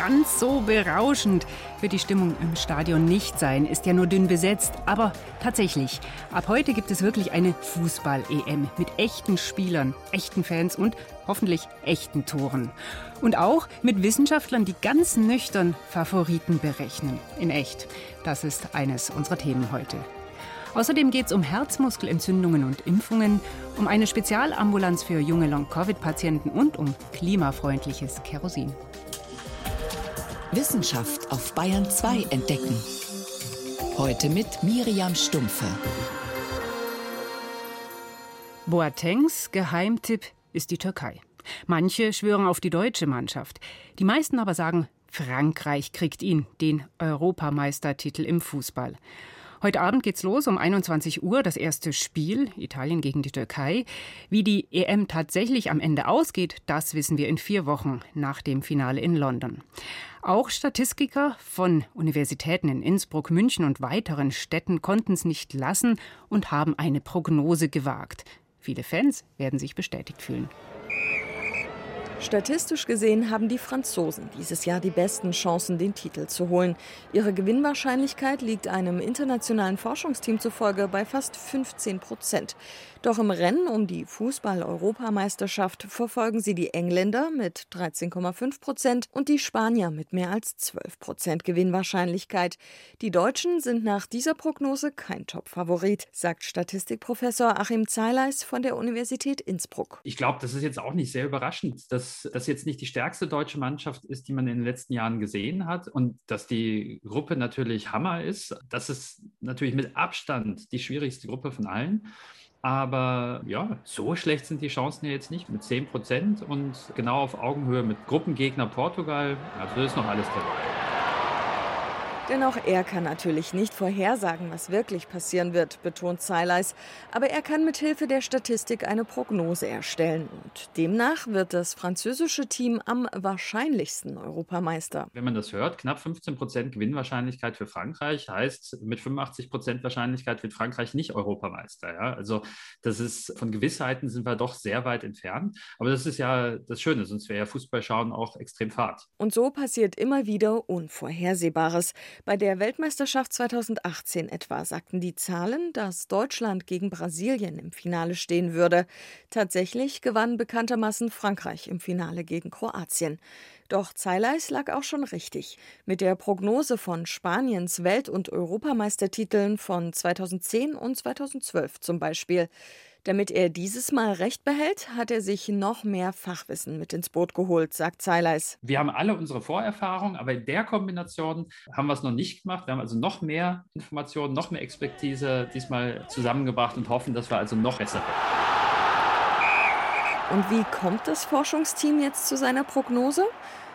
ganz so berauschend wird die Stimmung im Stadion nicht sein, ist ja nur dünn besetzt. Aber tatsächlich, ab heute gibt es wirklich eine Fußball-EM mit echten Spielern, echten Fans und hoffentlich echten Toren. Und auch mit Wissenschaftlern, die ganz nüchtern Favoriten berechnen. In echt. Das ist eines unserer Themen heute. Außerdem geht es um Herzmuskelentzündungen und Impfungen, um eine Spezialambulanz für junge Long-Covid-Patienten und um klimafreundliches Kerosin. Wissenschaft auf Bayern 2 entdecken. Heute mit Miriam Stumpfe. Boatengs Geheimtipp ist die Türkei. Manche schwören auf die deutsche Mannschaft. Die meisten aber sagen, Frankreich kriegt ihn, den Europameistertitel im Fußball. Heute Abend geht's los um 21 Uhr, das erste Spiel, Italien gegen die Türkei. Wie die EM tatsächlich am Ende ausgeht, das wissen wir in vier Wochen nach dem Finale in London. Auch Statistiker von Universitäten in Innsbruck, München und weiteren Städten konnten es nicht lassen und haben eine Prognose gewagt. Viele Fans werden sich bestätigt fühlen. Statistisch gesehen haben die Franzosen dieses Jahr die besten Chancen, den Titel zu holen. Ihre Gewinnwahrscheinlichkeit liegt einem internationalen Forschungsteam zufolge bei fast 15 Prozent. Doch im Rennen um die Fußball-Europameisterschaft verfolgen sie die Engländer mit 13,5 Prozent und die Spanier mit mehr als 12 Prozent Gewinnwahrscheinlichkeit. Die Deutschen sind nach dieser Prognose kein Top-Favorit, sagt Statistikprofessor Achim Zeileis von der Universität Innsbruck. Ich glaube, das ist jetzt auch nicht sehr überraschend, dass das jetzt nicht die stärkste deutsche Mannschaft ist, die man in den letzten Jahren gesehen hat und dass die Gruppe natürlich Hammer ist. Das ist natürlich mit Abstand die schwierigste Gruppe von allen. Aber ja, so schlecht sind die Chancen ja jetzt nicht mit 10 Prozent und genau auf Augenhöhe mit Gruppengegner Portugal. Also ist noch alles dabei. Denn auch er kann natürlich nicht vorhersagen, was wirklich passieren wird, betont Zeileis. Aber er kann mit Hilfe der Statistik eine Prognose erstellen. Und demnach wird das französische Team am wahrscheinlichsten Europameister. Wenn man das hört, knapp 15 Prozent Gewinnwahrscheinlichkeit für Frankreich heißt, mit 85 Prozent Wahrscheinlichkeit wird Frankreich nicht Europameister. Ja? Also das ist von Gewissheiten sind wir doch sehr weit entfernt. Aber das ist ja das Schöne, sonst wäre ja Fußballschauen auch extrem fad. Und so passiert immer wieder Unvorhersehbares. Bei der Weltmeisterschaft 2018 etwa sagten die Zahlen, dass Deutschland gegen Brasilien im Finale stehen würde. Tatsächlich gewann bekanntermaßen Frankreich im Finale gegen Kroatien. Doch Zeileis lag auch schon richtig. Mit der Prognose von Spaniens Welt- und Europameistertiteln von 2010 und 2012 zum Beispiel. Damit er dieses Mal recht behält, hat er sich noch mehr Fachwissen mit ins Boot geholt, sagt Zeileis. Wir haben alle unsere Vorerfahrung, aber in der Kombination haben wir es noch nicht gemacht. Wir haben also noch mehr Informationen, noch mehr Expertise diesmal zusammengebracht und hoffen, dass wir also noch besser werden. Und wie kommt das Forschungsteam jetzt zu seiner Prognose?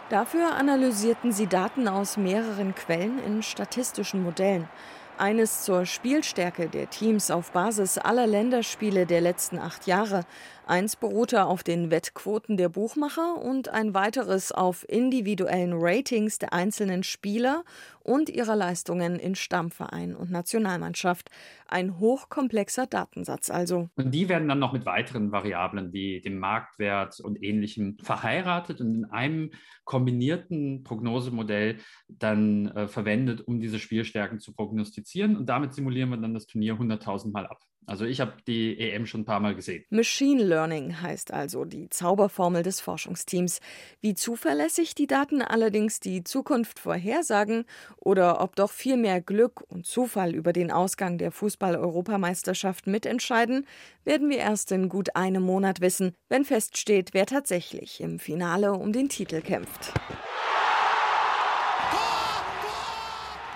Dafür analysierten sie Daten aus mehreren Quellen in statistischen Modellen. Eines zur Spielstärke der Teams auf Basis aller Länderspiele der letzten acht Jahre, eins beruhte auf den Wettquoten der Buchmacher und ein weiteres auf individuellen Ratings der einzelnen Spieler und ihrer Leistungen in Stammverein und Nationalmannschaft. Ein hochkomplexer Datensatz also. Und die werden dann noch mit weiteren Variablen wie dem Marktwert und ähnlichem verheiratet und in einem kombinierten Prognosemodell dann äh, verwendet, um diese Spielstärken zu prognostizieren. Und damit simulieren wir dann das Turnier 100.000 Mal ab. Also ich habe die EM schon ein paar Mal gesehen. Machine Learning heißt also die Zauberformel des Forschungsteams. Wie zuverlässig die Daten allerdings die Zukunft vorhersagen oder ob doch viel mehr Glück und Zufall über den Ausgang der Fußball-Europameisterschaft mitentscheiden, werden wir erst in gut einem Monat wissen, wenn feststeht, wer tatsächlich im Finale um den Titel kämpft.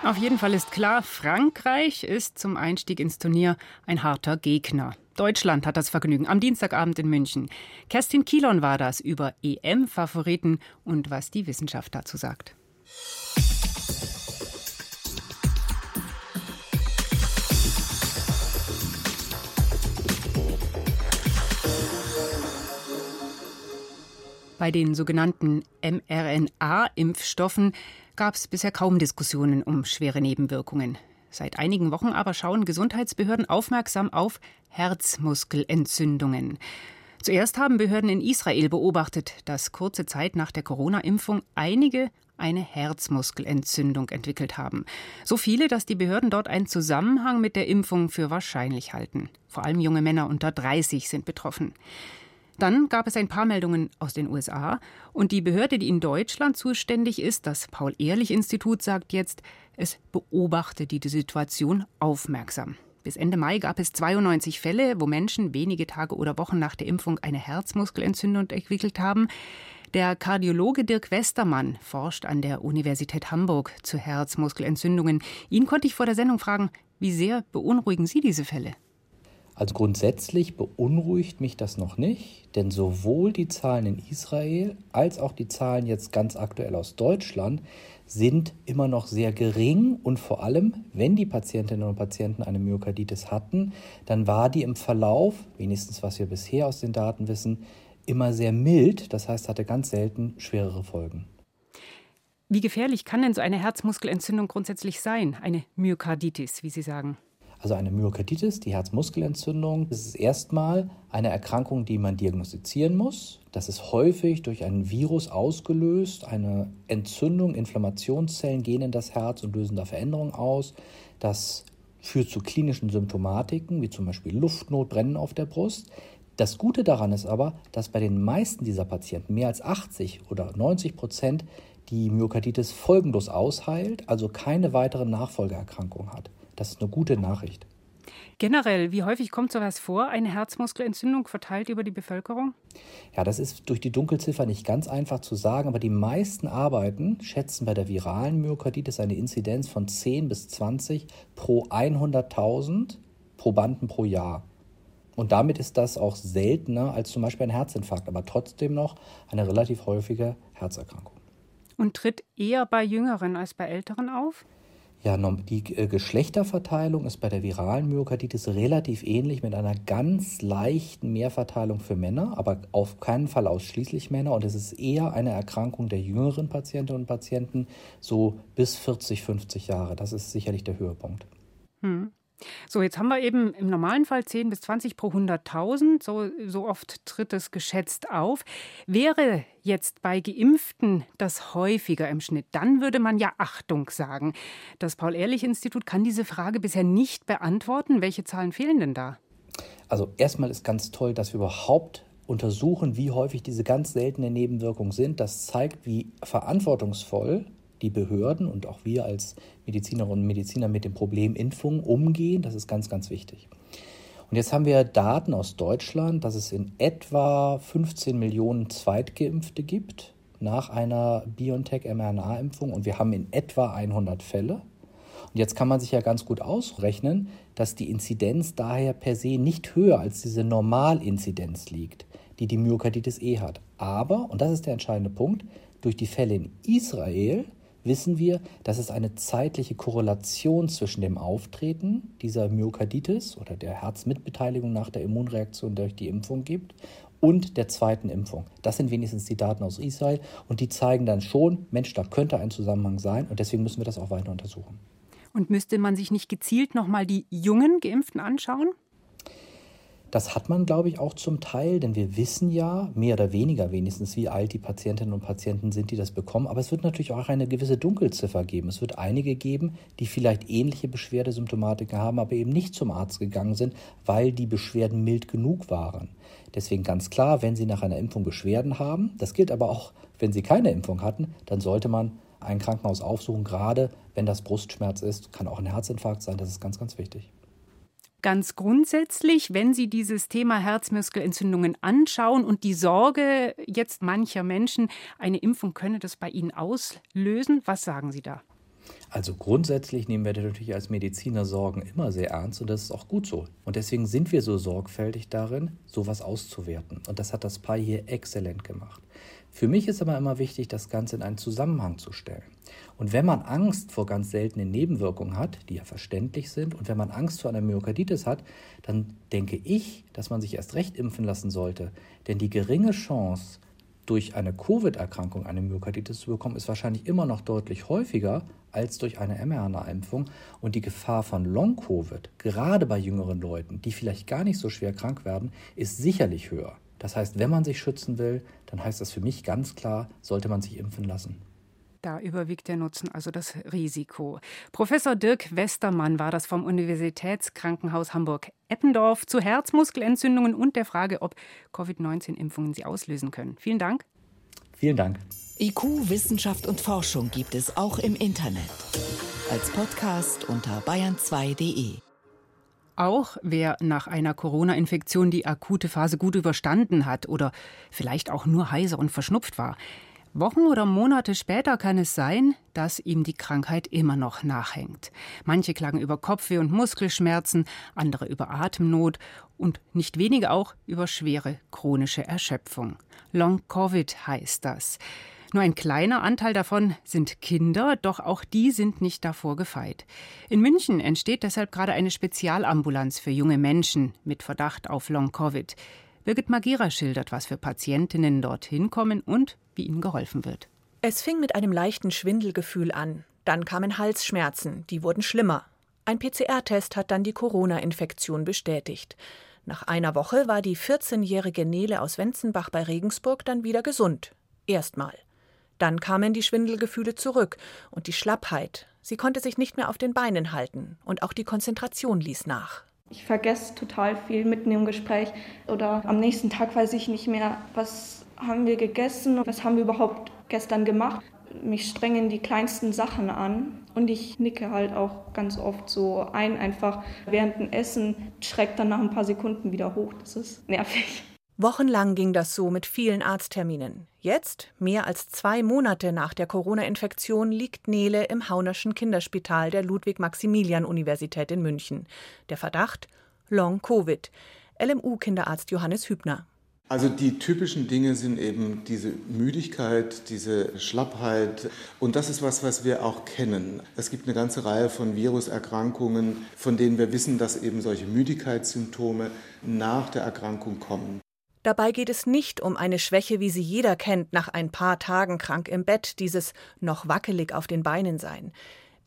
Auf jeden Fall ist klar, Frankreich ist zum Einstieg ins Turnier ein harter Gegner. Deutschland hat das Vergnügen am Dienstagabend in München. Kerstin Kielon war das über EM-Favoriten und was die Wissenschaft dazu sagt. Bei den sogenannten mRNA-Impfstoffen gab es bisher kaum Diskussionen um schwere Nebenwirkungen. Seit einigen Wochen aber schauen Gesundheitsbehörden aufmerksam auf Herzmuskelentzündungen. Zuerst haben Behörden in Israel beobachtet, dass kurze Zeit nach der Corona-Impfung einige eine Herzmuskelentzündung entwickelt haben. So viele, dass die Behörden dort einen Zusammenhang mit der Impfung für wahrscheinlich halten. Vor allem junge Männer unter 30 sind betroffen. Dann gab es ein paar Meldungen aus den USA und die Behörde, die in Deutschland zuständig ist, das Paul-Ehrlich-Institut, sagt jetzt, es beobachte die Situation aufmerksam. Bis Ende Mai gab es 92 Fälle, wo Menschen wenige Tage oder Wochen nach der Impfung eine Herzmuskelentzündung entwickelt haben. Der Kardiologe Dirk Westermann forscht an der Universität Hamburg zu Herzmuskelentzündungen. Ihn konnte ich vor der Sendung fragen, wie sehr beunruhigen Sie diese Fälle? Also grundsätzlich beunruhigt mich das noch nicht, denn sowohl die Zahlen in Israel als auch die Zahlen jetzt ganz aktuell aus Deutschland sind immer noch sehr gering und vor allem, wenn die Patientinnen und Patienten eine Myokarditis hatten, dann war die im Verlauf, wenigstens was wir bisher aus den Daten wissen, immer sehr mild, das heißt hatte ganz selten schwerere Folgen. Wie gefährlich kann denn so eine Herzmuskelentzündung grundsätzlich sein, eine Myokarditis, wie Sie sagen? Also eine Myokarditis, die Herzmuskelentzündung, das ist erstmal eine Erkrankung, die man diagnostizieren muss. Das ist häufig durch ein Virus ausgelöst. Eine Entzündung, Inflammationszellen gehen in das Herz und lösen da Veränderungen aus. Das führt zu klinischen Symptomatiken, wie zum Beispiel Luftnot, Brennen auf der Brust. Das Gute daran ist aber, dass bei den meisten dieser Patienten, mehr als 80 oder 90 Prozent, die Myokarditis folgenlos ausheilt, also keine weiteren Nachfolgeerkrankungen hat. Das ist eine gute Nachricht. Generell, wie häufig kommt sowas vor, eine Herzmuskelentzündung verteilt über die Bevölkerung? Ja, das ist durch die Dunkelziffer nicht ganz einfach zu sagen, aber die meisten Arbeiten schätzen bei der viralen Myokarditis eine Inzidenz von 10 bis 20 pro 100.000 Probanden pro Jahr. Und damit ist das auch seltener als zum Beispiel ein Herzinfarkt, aber trotzdem noch eine relativ häufige Herzerkrankung. Und tritt eher bei Jüngeren als bei Älteren auf? Ja, die äh, Geschlechterverteilung ist bei der viralen Myokarditis relativ ähnlich mit einer ganz leichten Mehrverteilung für Männer, aber auf keinen Fall ausschließlich Männer. Und es ist eher eine Erkrankung der jüngeren Patientinnen und Patienten, so bis 40, 50 Jahre. Das ist sicherlich der Höhepunkt. Hm. So, jetzt haben wir eben im normalen Fall 10 bis 20 pro 100.000. So, so oft tritt es geschätzt auf. Wäre jetzt bei Geimpften das häufiger im Schnitt, dann würde man ja Achtung sagen. Das Paul-Ehrlich-Institut kann diese Frage bisher nicht beantworten. Welche Zahlen fehlen denn da? Also erstmal ist ganz toll, dass wir überhaupt untersuchen, wie häufig diese ganz seltenen Nebenwirkungen sind. Das zeigt, wie verantwortungsvoll die Behörden und auch wir als Medizinerinnen und Mediziner mit dem Problem Impfung umgehen. Das ist ganz, ganz wichtig. Und jetzt haben wir Daten aus Deutschland, dass es in etwa 15 Millionen Zweitgeimpfte gibt nach einer BioNTech-mRNA-Impfung und wir haben in etwa 100 Fälle. Und jetzt kann man sich ja ganz gut ausrechnen, dass die Inzidenz daher per se nicht höher als diese Normalinzidenz liegt, die die Myokarditis E hat. Aber, und das ist der entscheidende Punkt, durch die Fälle in Israel wissen wir, dass es eine zeitliche Korrelation zwischen dem Auftreten dieser Myokarditis oder der Herzmitbeteiligung nach der Immunreaktion durch die Impfung gibt und der zweiten Impfung. Das sind wenigstens die Daten aus Israel und die zeigen dann schon, Mensch, da könnte ein Zusammenhang sein und deswegen müssen wir das auch weiter untersuchen. Und müsste man sich nicht gezielt nochmal die jungen Geimpften anschauen? Das hat man, glaube ich, auch zum Teil, denn wir wissen ja mehr oder weniger wenigstens, wie alt die Patientinnen und Patienten sind, die das bekommen. Aber es wird natürlich auch eine gewisse Dunkelziffer geben. Es wird einige geben, die vielleicht ähnliche Beschwerdesymptomatiken haben, aber eben nicht zum Arzt gegangen sind, weil die Beschwerden mild genug waren. Deswegen ganz klar, wenn Sie nach einer Impfung Beschwerden haben, das gilt aber auch, wenn Sie keine Impfung hatten, dann sollte man ein Krankenhaus aufsuchen, gerade wenn das Brustschmerz ist, kann auch ein Herzinfarkt sein, das ist ganz, ganz wichtig. Ganz grundsätzlich, wenn Sie dieses Thema Herzmuskelentzündungen anschauen und die Sorge jetzt mancher Menschen, eine Impfung könne das bei Ihnen auslösen, was sagen Sie da? Also grundsätzlich nehmen wir natürlich als Mediziner Sorgen immer sehr ernst und das ist auch gut so. Und deswegen sind wir so sorgfältig darin, sowas auszuwerten. Und das hat das Paar hier exzellent gemacht. Für mich ist aber immer wichtig, das Ganze in einen Zusammenhang zu stellen. Und wenn man Angst vor ganz seltenen Nebenwirkungen hat, die ja verständlich sind, und wenn man Angst vor einer Myokarditis hat, dann denke ich, dass man sich erst recht impfen lassen sollte. Denn die geringe Chance, durch eine Covid-Erkrankung eine Myokarditis zu bekommen, ist wahrscheinlich immer noch deutlich häufiger als durch eine mRNA-Impfung. Und die Gefahr von Long-Covid, gerade bei jüngeren Leuten, die vielleicht gar nicht so schwer krank werden, ist sicherlich höher. Das heißt, wenn man sich schützen will, dann heißt das für mich ganz klar, sollte man sich impfen lassen. Da überwiegt der Nutzen, also das Risiko. Professor Dirk Westermann war das vom Universitätskrankenhaus Hamburg-Eppendorf zu Herzmuskelentzündungen und der Frage, ob Covid-19-Impfungen sie auslösen können. Vielen Dank. Vielen Dank. IQ, Wissenschaft und Forschung gibt es auch im Internet. Als Podcast unter bayern2.de. Auch wer nach einer Corona-Infektion die akute Phase gut überstanden hat oder vielleicht auch nur heiser und verschnupft war, Wochen oder Monate später kann es sein, dass ihm die Krankheit immer noch nachhängt. Manche klagen über Kopfweh und Muskelschmerzen, andere über Atemnot und nicht wenige auch über schwere chronische Erschöpfung. Long Covid heißt das. Nur ein kleiner Anteil davon sind Kinder, doch auch die sind nicht davor gefeit. In München entsteht deshalb gerade eine Spezialambulanz für junge Menschen mit Verdacht auf Long Covid. Birgit Magira schildert, was für Patientinnen dorthin kommen und wie ihnen geholfen wird. Es fing mit einem leichten Schwindelgefühl an. Dann kamen Halsschmerzen, die wurden schlimmer. Ein PCR-Test hat dann die Corona-Infektion bestätigt. Nach einer Woche war die 14-jährige Nele aus Wenzenbach bei Regensburg dann wieder gesund. Erstmal. Dann kamen die Schwindelgefühle zurück und die Schlappheit. Sie konnte sich nicht mehr auf den Beinen halten und auch die Konzentration ließ nach. Ich vergesse total viel mitten im Gespräch oder am nächsten Tag weiß ich nicht mehr, was haben wir gegessen, was haben wir überhaupt gestern gemacht. Mich strengen die kleinsten Sachen an und ich nicke halt auch ganz oft so ein, einfach während dem Essen, schreckt dann nach ein paar Sekunden wieder hoch. Das ist nervig. Wochenlang ging das so mit vielen Arztterminen. Jetzt, mehr als zwei Monate nach der Corona-Infektion, liegt Nele im Haunerschen Kinderspital der Ludwig-Maximilian-Universität in München. Der Verdacht? Long-Covid. LMU-Kinderarzt Johannes Hübner. Also die typischen Dinge sind eben diese Müdigkeit, diese Schlappheit und das ist was, was wir auch kennen. Es gibt eine ganze Reihe von Viruserkrankungen, von denen wir wissen, dass eben solche Müdigkeitssymptome nach der Erkrankung kommen. Dabei geht es nicht um eine Schwäche, wie sie jeder kennt, nach ein paar Tagen krank im Bett, dieses noch wackelig auf den Beinen sein.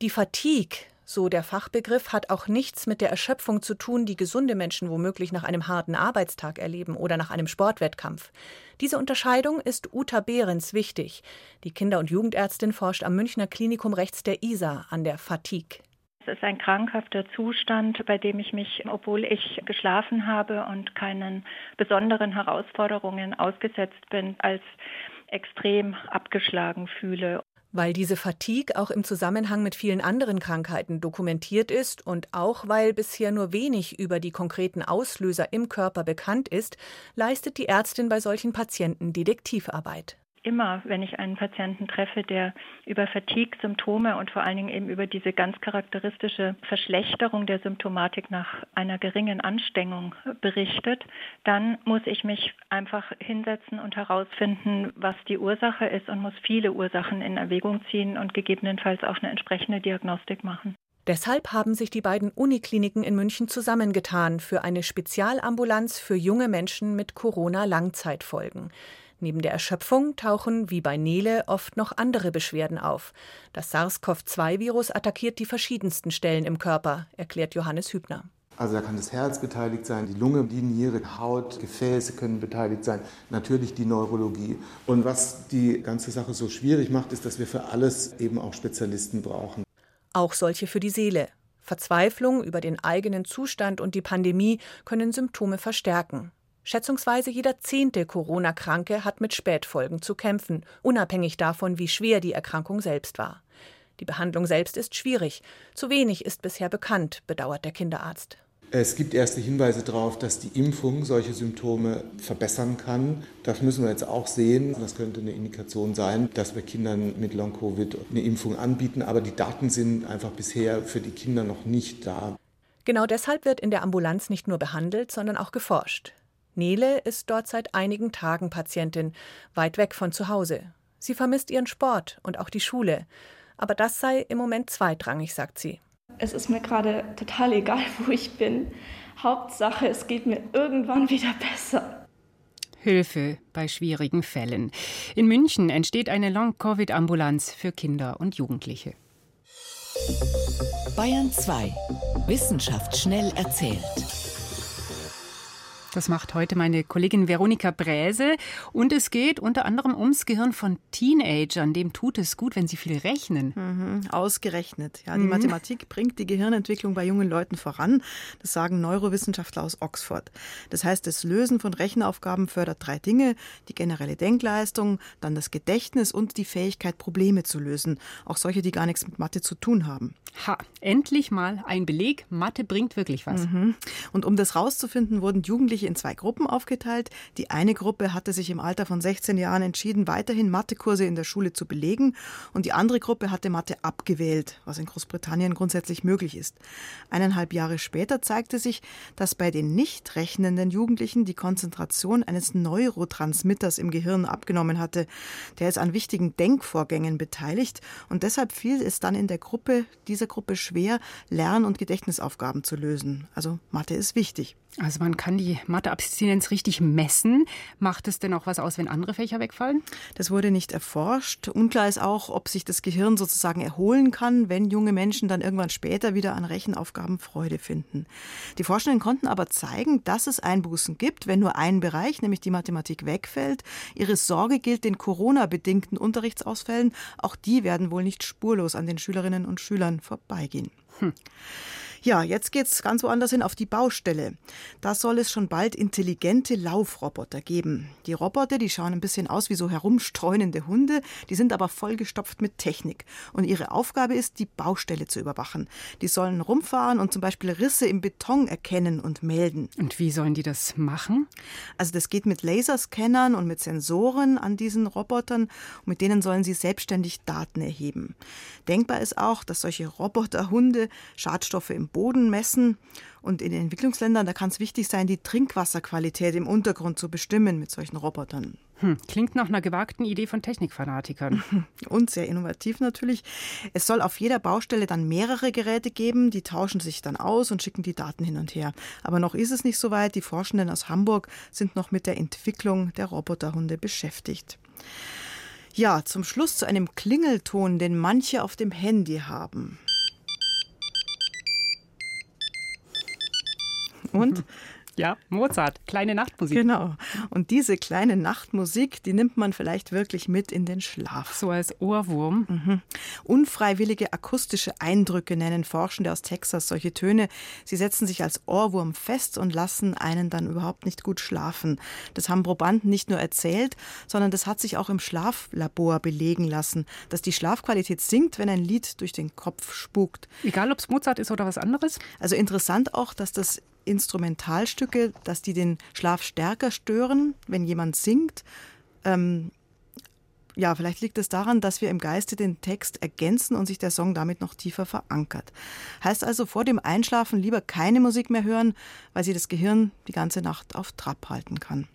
Die Fatigue, so der Fachbegriff, hat auch nichts mit der Erschöpfung zu tun, die gesunde Menschen womöglich nach einem harten Arbeitstag erleben oder nach einem Sportwettkampf. Diese Unterscheidung ist Uta Behrens wichtig. Die Kinder- und Jugendärztin forscht am Münchner Klinikum rechts der ISA an der Fatigue. Es ist ein krankhafter Zustand, bei dem ich mich, obwohl ich geschlafen habe und keinen besonderen Herausforderungen ausgesetzt bin, als extrem abgeschlagen fühle. Weil diese Fatigue auch im Zusammenhang mit vielen anderen Krankheiten dokumentiert ist und auch weil bisher nur wenig über die konkreten Auslöser im Körper bekannt ist, leistet die Ärztin bei solchen Patienten Detektivarbeit immer, wenn ich einen Patienten treffe, der über Fatigue-Symptome und vor allen Dingen eben über diese ganz charakteristische Verschlechterung der Symptomatik nach einer geringen Anstrengung berichtet, dann muss ich mich einfach hinsetzen und herausfinden, was die Ursache ist und muss viele Ursachen in Erwägung ziehen und gegebenenfalls auch eine entsprechende Diagnostik machen. Deshalb haben sich die beiden Unikliniken in München zusammengetan für eine Spezialambulanz für junge Menschen mit Corona-Langzeitfolgen. Neben der Erschöpfung tauchen wie bei Nele oft noch andere Beschwerden auf. Das SARS-CoV-2-Virus attackiert die verschiedensten Stellen im Körper, erklärt Johannes Hübner. Also da kann das Herz beteiligt sein, die Lunge, die Niere, Haut, Gefäße können beteiligt sein, natürlich die Neurologie. Und was die ganze Sache so schwierig macht, ist, dass wir für alles eben auch Spezialisten brauchen. Auch solche für die Seele. Verzweiflung über den eigenen Zustand und die Pandemie können Symptome verstärken. Schätzungsweise jeder zehnte Corona-Kranke hat mit Spätfolgen zu kämpfen, unabhängig davon, wie schwer die Erkrankung selbst war. Die Behandlung selbst ist schwierig. Zu wenig ist bisher bekannt, bedauert der Kinderarzt. Es gibt erste Hinweise darauf, dass die Impfung solche Symptome verbessern kann. Das müssen wir jetzt auch sehen. Das könnte eine Indikation sein, dass wir Kindern mit Long-Covid eine Impfung anbieten. Aber die Daten sind einfach bisher für die Kinder noch nicht da. Genau deshalb wird in der Ambulanz nicht nur behandelt, sondern auch geforscht. Nele ist dort seit einigen Tagen Patientin, weit weg von zu Hause. Sie vermisst ihren Sport und auch die Schule. Aber das sei im Moment zweitrangig, sagt sie. Es ist mir gerade total egal, wo ich bin. Hauptsache, es geht mir irgendwann wieder besser. Hilfe bei schwierigen Fällen. In München entsteht eine Long-Covid-Ambulanz für Kinder und Jugendliche. Bayern 2. Wissenschaft schnell erzählt. Das macht heute meine Kollegin Veronika Bräse. Und es geht unter anderem ums Gehirn von Teenagern. Dem tut es gut, wenn sie viel rechnen. Mhm, ausgerechnet. Ja, die mhm. Mathematik bringt die Gehirnentwicklung bei jungen Leuten voran. Das sagen Neurowissenschaftler aus Oxford. Das heißt, das Lösen von Rechenaufgaben fördert drei Dinge. Die generelle Denkleistung, dann das Gedächtnis und die Fähigkeit, Probleme zu lösen. Auch solche, die gar nichts mit Mathe zu tun haben. Ha, endlich mal ein Beleg. Mathe bringt wirklich was. Mhm. Und um das rauszufinden, wurden Jugendliche Jugendliche in zwei Gruppen aufgeteilt. Die eine Gruppe hatte sich im Alter von 16 Jahren entschieden, weiterhin Mathekurse in der Schule zu belegen und die andere Gruppe hatte Mathe abgewählt, was in Großbritannien grundsätzlich möglich ist. Eineinhalb Jahre später zeigte sich, dass bei den nicht rechnenden Jugendlichen die Konzentration eines Neurotransmitters im Gehirn abgenommen hatte. Der ist an wichtigen Denkvorgängen beteiligt und deshalb fiel es dann in der Gruppe, dieser Gruppe schwer, Lern- und Gedächtnisaufgaben zu lösen. Also Mathe ist wichtig. Also man kann die Matheabstinenz richtig messen. Macht es denn auch was aus, wenn andere Fächer wegfallen? Das wurde nicht erforscht. Unklar ist auch, ob sich das Gehirn sozusagen erholen kann, wenn junge Menschen dann irgendwann später wieder an Rechenaufgaben Freude finden. Die Forschenden konnten aber zeigen, dass es Einbußen gibt, wenn nur ein Bereich, nämlich die Mathematik, wegfällt. Ihre Sorge gilt den Corona-bedingten Unterrichtsausfällen. Auch die werden wohl nicht spurlos an den Schülerinnen und Schülern vorbeigehen. Hm. Ja, jetzt geht's ganz woanders hin auf die Baustelle. Da soll es schon bald intelligente Laufroboter geben. Die Roboter, die schauen ein bisschen aus wie so herumstreunende Hunde, die sind aber vollgestopft mit Technik. Und ihre Aufgabe ist, die Baustelle zu überwachen. Die sollen rumfahren und zum Beispiel Risse im Beton erkennen und melden. Und wie sollen die das machen? Also das geht mit Laserscannern und mit Sensoren an diesen Robotern und mit denen sollen sie selbstständig Daten erheben. Denkbar ist auch, dass solche Roboterhunde Schadstoffe im Boden messen. Und in den Entwicklungsländern, da kann es wichtig sein, die Trinkwasserqualität im Untergrund zu bestimmen mit solchen Robotern. Hm, klingt nach einer gewagten Idee von Technikfanatikern. Und sehr innovativ natürlich. Es soll auf jeder Baustelle dann mehrere Geräte geben, die tauschen sich dann aus und schicken die Daten hin und her. Aber noch ist es nicht so weit. Die Forschenden aus Hamburg sind noch mit der Entwicklung der Roboterhunde beschäftigt. Ja, zum Schluss zu einem Klingelton, den manche auf dem Handy haben. Und Ja, Mozart, kleine Nachtmusik. Genau. Und diese kleine Nachtmusik, die nimmt man vielleicht wirklich mit in den Schlaf. So als Ohrwurm. Mhm. Unfreiwillige akustische Eindrücke nennen Forschende aus Texas solche Töne. Sie setzen sich als Ohrwurm fest und lassen einen dann überhaupt nicht gut schlafen. Das haben Probanden nicht nur erzählt, sondern das hat sich auch im Schlaflabor belegen lassen, dass die Schlafqualität sinkt, wenn ein Lied durch den Kopf spukt. Egal, ob es Mozart ist oder was anderes? Also interessant auch, dass das Instrumentalstücke, dass die den Schlaf stärker stören, wenn jemand singt. Ähm, ja, vielleicht liegt es daran, dass wir im Geiste den Text ergänzen und sich der Song damit noch tiefer verankert. Heißt also vor dem Einschlafen lieber keine Musik mehr hören, weil sie das Gehirn die ganze Nacht auf Trab halten kann.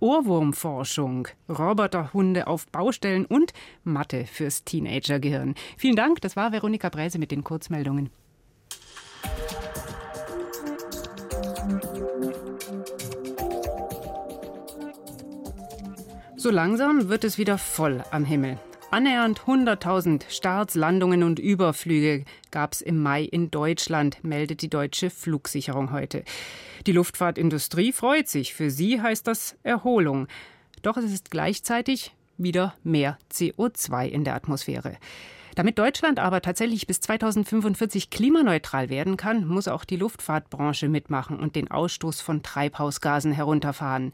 Ohrwurmforschung, Roboterhunde auf Baustellen und Mathe fürs Teenagergehirn. Vielen Dank, das war Veronika Bräse mit den Kurzmeldungen. So langsam wird es wieder voll am Himmel. Annähernd 100.000 Starts, Landungen und Überflüge gab es im Mai in Deutschland, meldet die deutsche Flugsicherung heute. Die Luftfahrtindustrie freut sich. Für sie heißt das Erholung. Doch es ist gleichzeitig wieder mehr CO2 in der Atmosphäre. Damit Deutschland aber tatsächlich bis 2045 klimaneutral werden kann, muss auch die Luftfahrtbranche mitmachen und den Ausstoß von Treibhausgasen herunterfahren.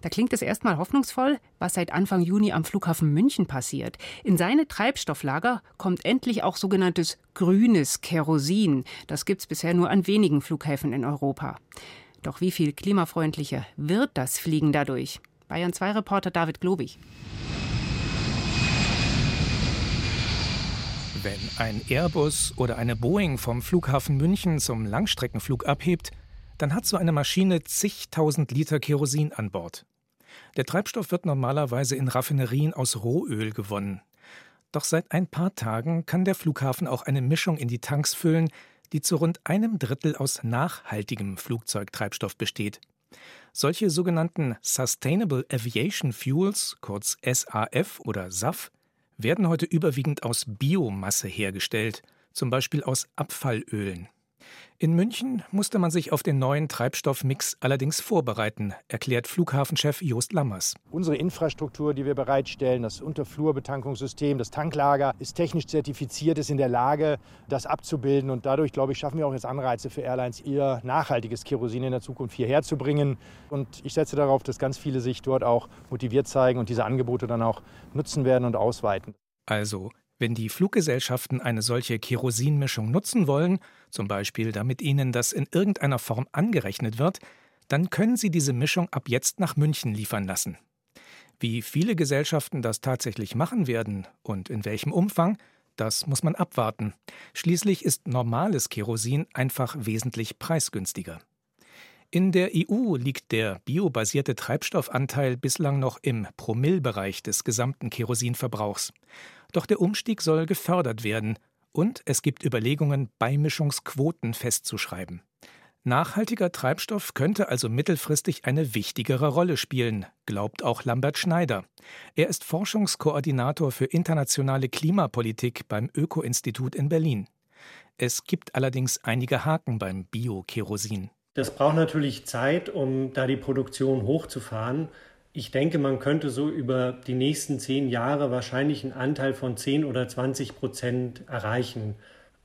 Da klingt es erstmal hoffnungsvoll, was seit Anfang Juni am Flughafen München passiert. In seine Treibstofflager kommt endlich auch sogenanntes grünes Kerosin. Das gibt es bisher nur an wenigen Flughäfen in Europa. Doch wie viel klimafreundlicher wird das Fliegen dadurch? Bayern 2 Reporter David Globig. Wenn ein Airbus oder eine Boeing vom Flughafen München zum Langstreckenflug abhebt, dann hat so eine Maschine zigtausend Liter Kerosin an Bord. Der Treibstoff wird normalerweise in Raffinerien aus Rohöl gewonnen. Doch seit ein paar Tagen kann der Flughafen auch eine Mischung in die Tanks füllen, die zu rund einem Drittel aus nachhaltigem Flugzeugtreibstoff besteht. Solche sogenannten Sustainable Aviation Fuels, kurz SAF oder SAF, werden heute überwiegend aus Biomasse hergestellt, zum Beispiel aus Abfallölen. In München musste man sich auf den neuen Treibstoffmix allerdings vorbereiten, erklärt Flughafenchef Jost Lammers. Unsere Infrastruktur, die wir bereitstellen, das Unterflurbetankungssystem, das Tanklager, ist technisch zertifiziert, ist in der Lage, das abzubilden. Und dadurch, glaube ich, schaffen wir auch jetzt Anreize für Airlines, ihr nachhaltiges Kerosin in der Zukunft hierher zu bringen. Und ich setze darauf, dass ganz viele sich dort auch motiviert zeigen und diese Angebote dann auch nutzen werden und ausweiten. Also wenn die Fluggesellschaften eine solche Kerosinmischung nutzen wollen, zum Beispiel damit ihnen das in irgendeiner Form angerechnet wird, dann können sie diese Mischung ab jetzt nach München liefern lassen. Wie viele Gesellschaften das tatsächlich machen werden und in welchem Umfang, das muss man abwarten. Schließlich ist normales Kerosin einfach wesentlich preisgünstiger. In der EU liegt der biobasierte Treibstoffanteil bislang noch im Promillbereich des gesamten Kerosinverbrauchs. Doch der Umstieg soll gefördert werden und es gibt Überlegungen, Beimischungsquoten festzuschreiben. Nachhaltiger Treibstoff könnte also mittelfristig eine wichtigere Rolle spielen, glaubt auch Lambert Schneider. Er ist Forschungskoordinator für internationale Klimapolitik beim Öko-Institut in Berlin. Es gibt allerdings einige Haken beim Bio-Kerosin. Das braucht natürlich Zeit, um da die Produktion hochzufahren. Ich denke, man könnte so über die nächsten zehn Jahre wahrscheinlich einen Anteil von 10 oder 20 Prozent erreichen.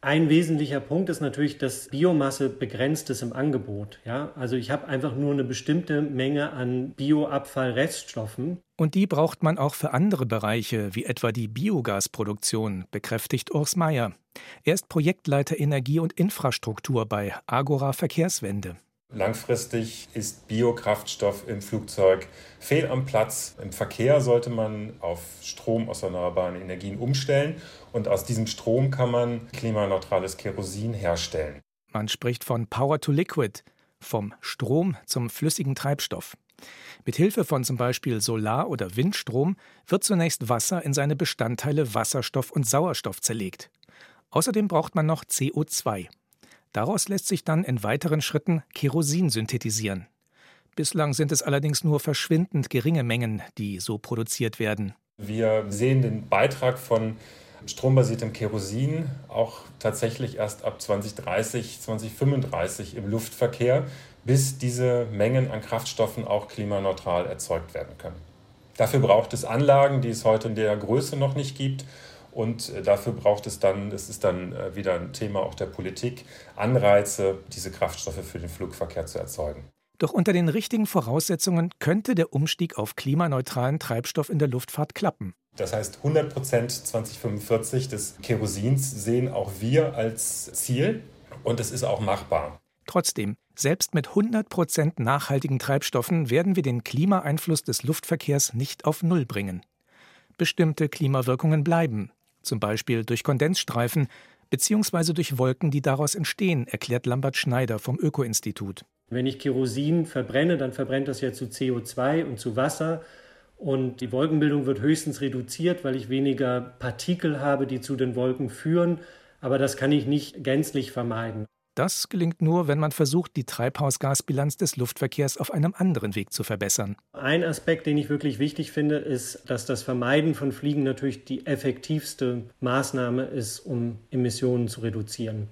Ein wesentlicher Punkt ist natürlich, dass Biomasse begrenzt ist im Angebot. Ja? Also ich habe einfach nur eine bestimmte Menge an Bioabfallreststoffen. Und die braucht man auch für andere Bereiche, wie etwa die Biogasproduktion, bekräftigt Urs Meier. Er ist Projektleiter Energie und Infrastruktur bei Agora Verkehrswende. Langfristig ist Biokraftstoff im Flugzeug fehl am Platz. Im Verkehr sollte man auf Strom aus erneuerbaren Energien umstellen und aus diesem Strom kann man klimaneutrales Kerosin herstellen. Man spricht von Power to Liquid, vom Strom zum flüssigen Treibstoff. Mit Hilfe von zum Beispiel Solar- oder Windstrom wird zunächst Wasser in seine Bestandteile Wasserstoff und Sauerstoff zerlegt. Außerdem braucht man noch CO2. Daraus lässt sich dann in weiteren Schritten Kerosin synthetisieren. Bislang sind es allerdings nur verschwindend geringe Mengen, die so produziert werden. Wir sehen den Beitrag von strombasiertem Kerosin auch tatsächlich erst ab 2030, 2035 im Luftverkehr, bis diese Mengen an Kraftstoffen auch klimaneutral erzeugt werden können. Dafür braucht es Anlagen, die es heute in der Größe noch nicht gibt. Und äh, dafür braucht es dann, das ist dann äh, wieder ein Thema auch der Politik, Anreize, diese Kraftstoffe für den Flugverkehr zu erzeugen. Doch unter den richtigen Voraussetzungen könnte der Umstieg auf klimaneutralen Treibstoff in der Luftfahrt klappen. Das heißt, 100 Prozent 2045 des Kerosins sehen auch wir als Ziel und es ist auch machbar. Trotzdem, selbst mit 100 Prozent nachhaltigen Treibstoffen werden wir den Klimaeinfluss des Luftverkehrs nicht auf Null bringen. Bestimmte Klimawirkungen bleiben zum Beispiel durch Kondensstreifen beziehungsweise durch Wolken, die daraus entstehen, erklärt Lambert Schneider vom Öko-Institut. Wenn ich Kerosin verbrenne, dann verbrennt das ja zu CO2 und zu Wasser. Und die Wolkenbildung wird höchstens reduziert, weil ich weniger Partikel habe, die zu den Wolken führen. Aber das kann ich nicht gänzlich vermeiden. Das gelingt nur, wenn man versucht, die Treibhausgasbilanz des Luftverkehrs auf einem anderen Weg zu verbessern. Ein Aspekt, den ich wirklich wichtig finde, ist, dass das Vermeiden von Fliegen natürlich die effektivste Maßnahme ist, um Emissionen zu reduzieren.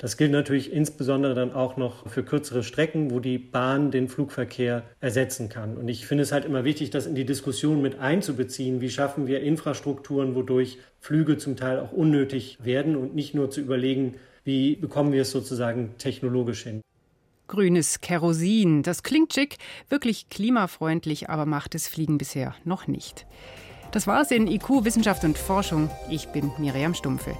Das gilt natürlich insbesondere dann auch noch für kürzere Strecken, wo die Bahn den Flugverkehr ersetzen kann. Und ich finde es halt immer wichtig, das in die Diskussion mit einzubeziehen. Wie schaffen wir Infrastrukturen, wodurch Flüge zum Teil auch unnötig werden und nicht nur zu überlegen, wie bekommen wir es sozusagen technologisch hin? Grünes Kerosin, das klingt schick, wirklich klimafreundlich, aber macht es Fliegen bisher noch nicht. Das war's in IQ Wissenschaft und Forschung. Ich bin Miriam Stumpfe.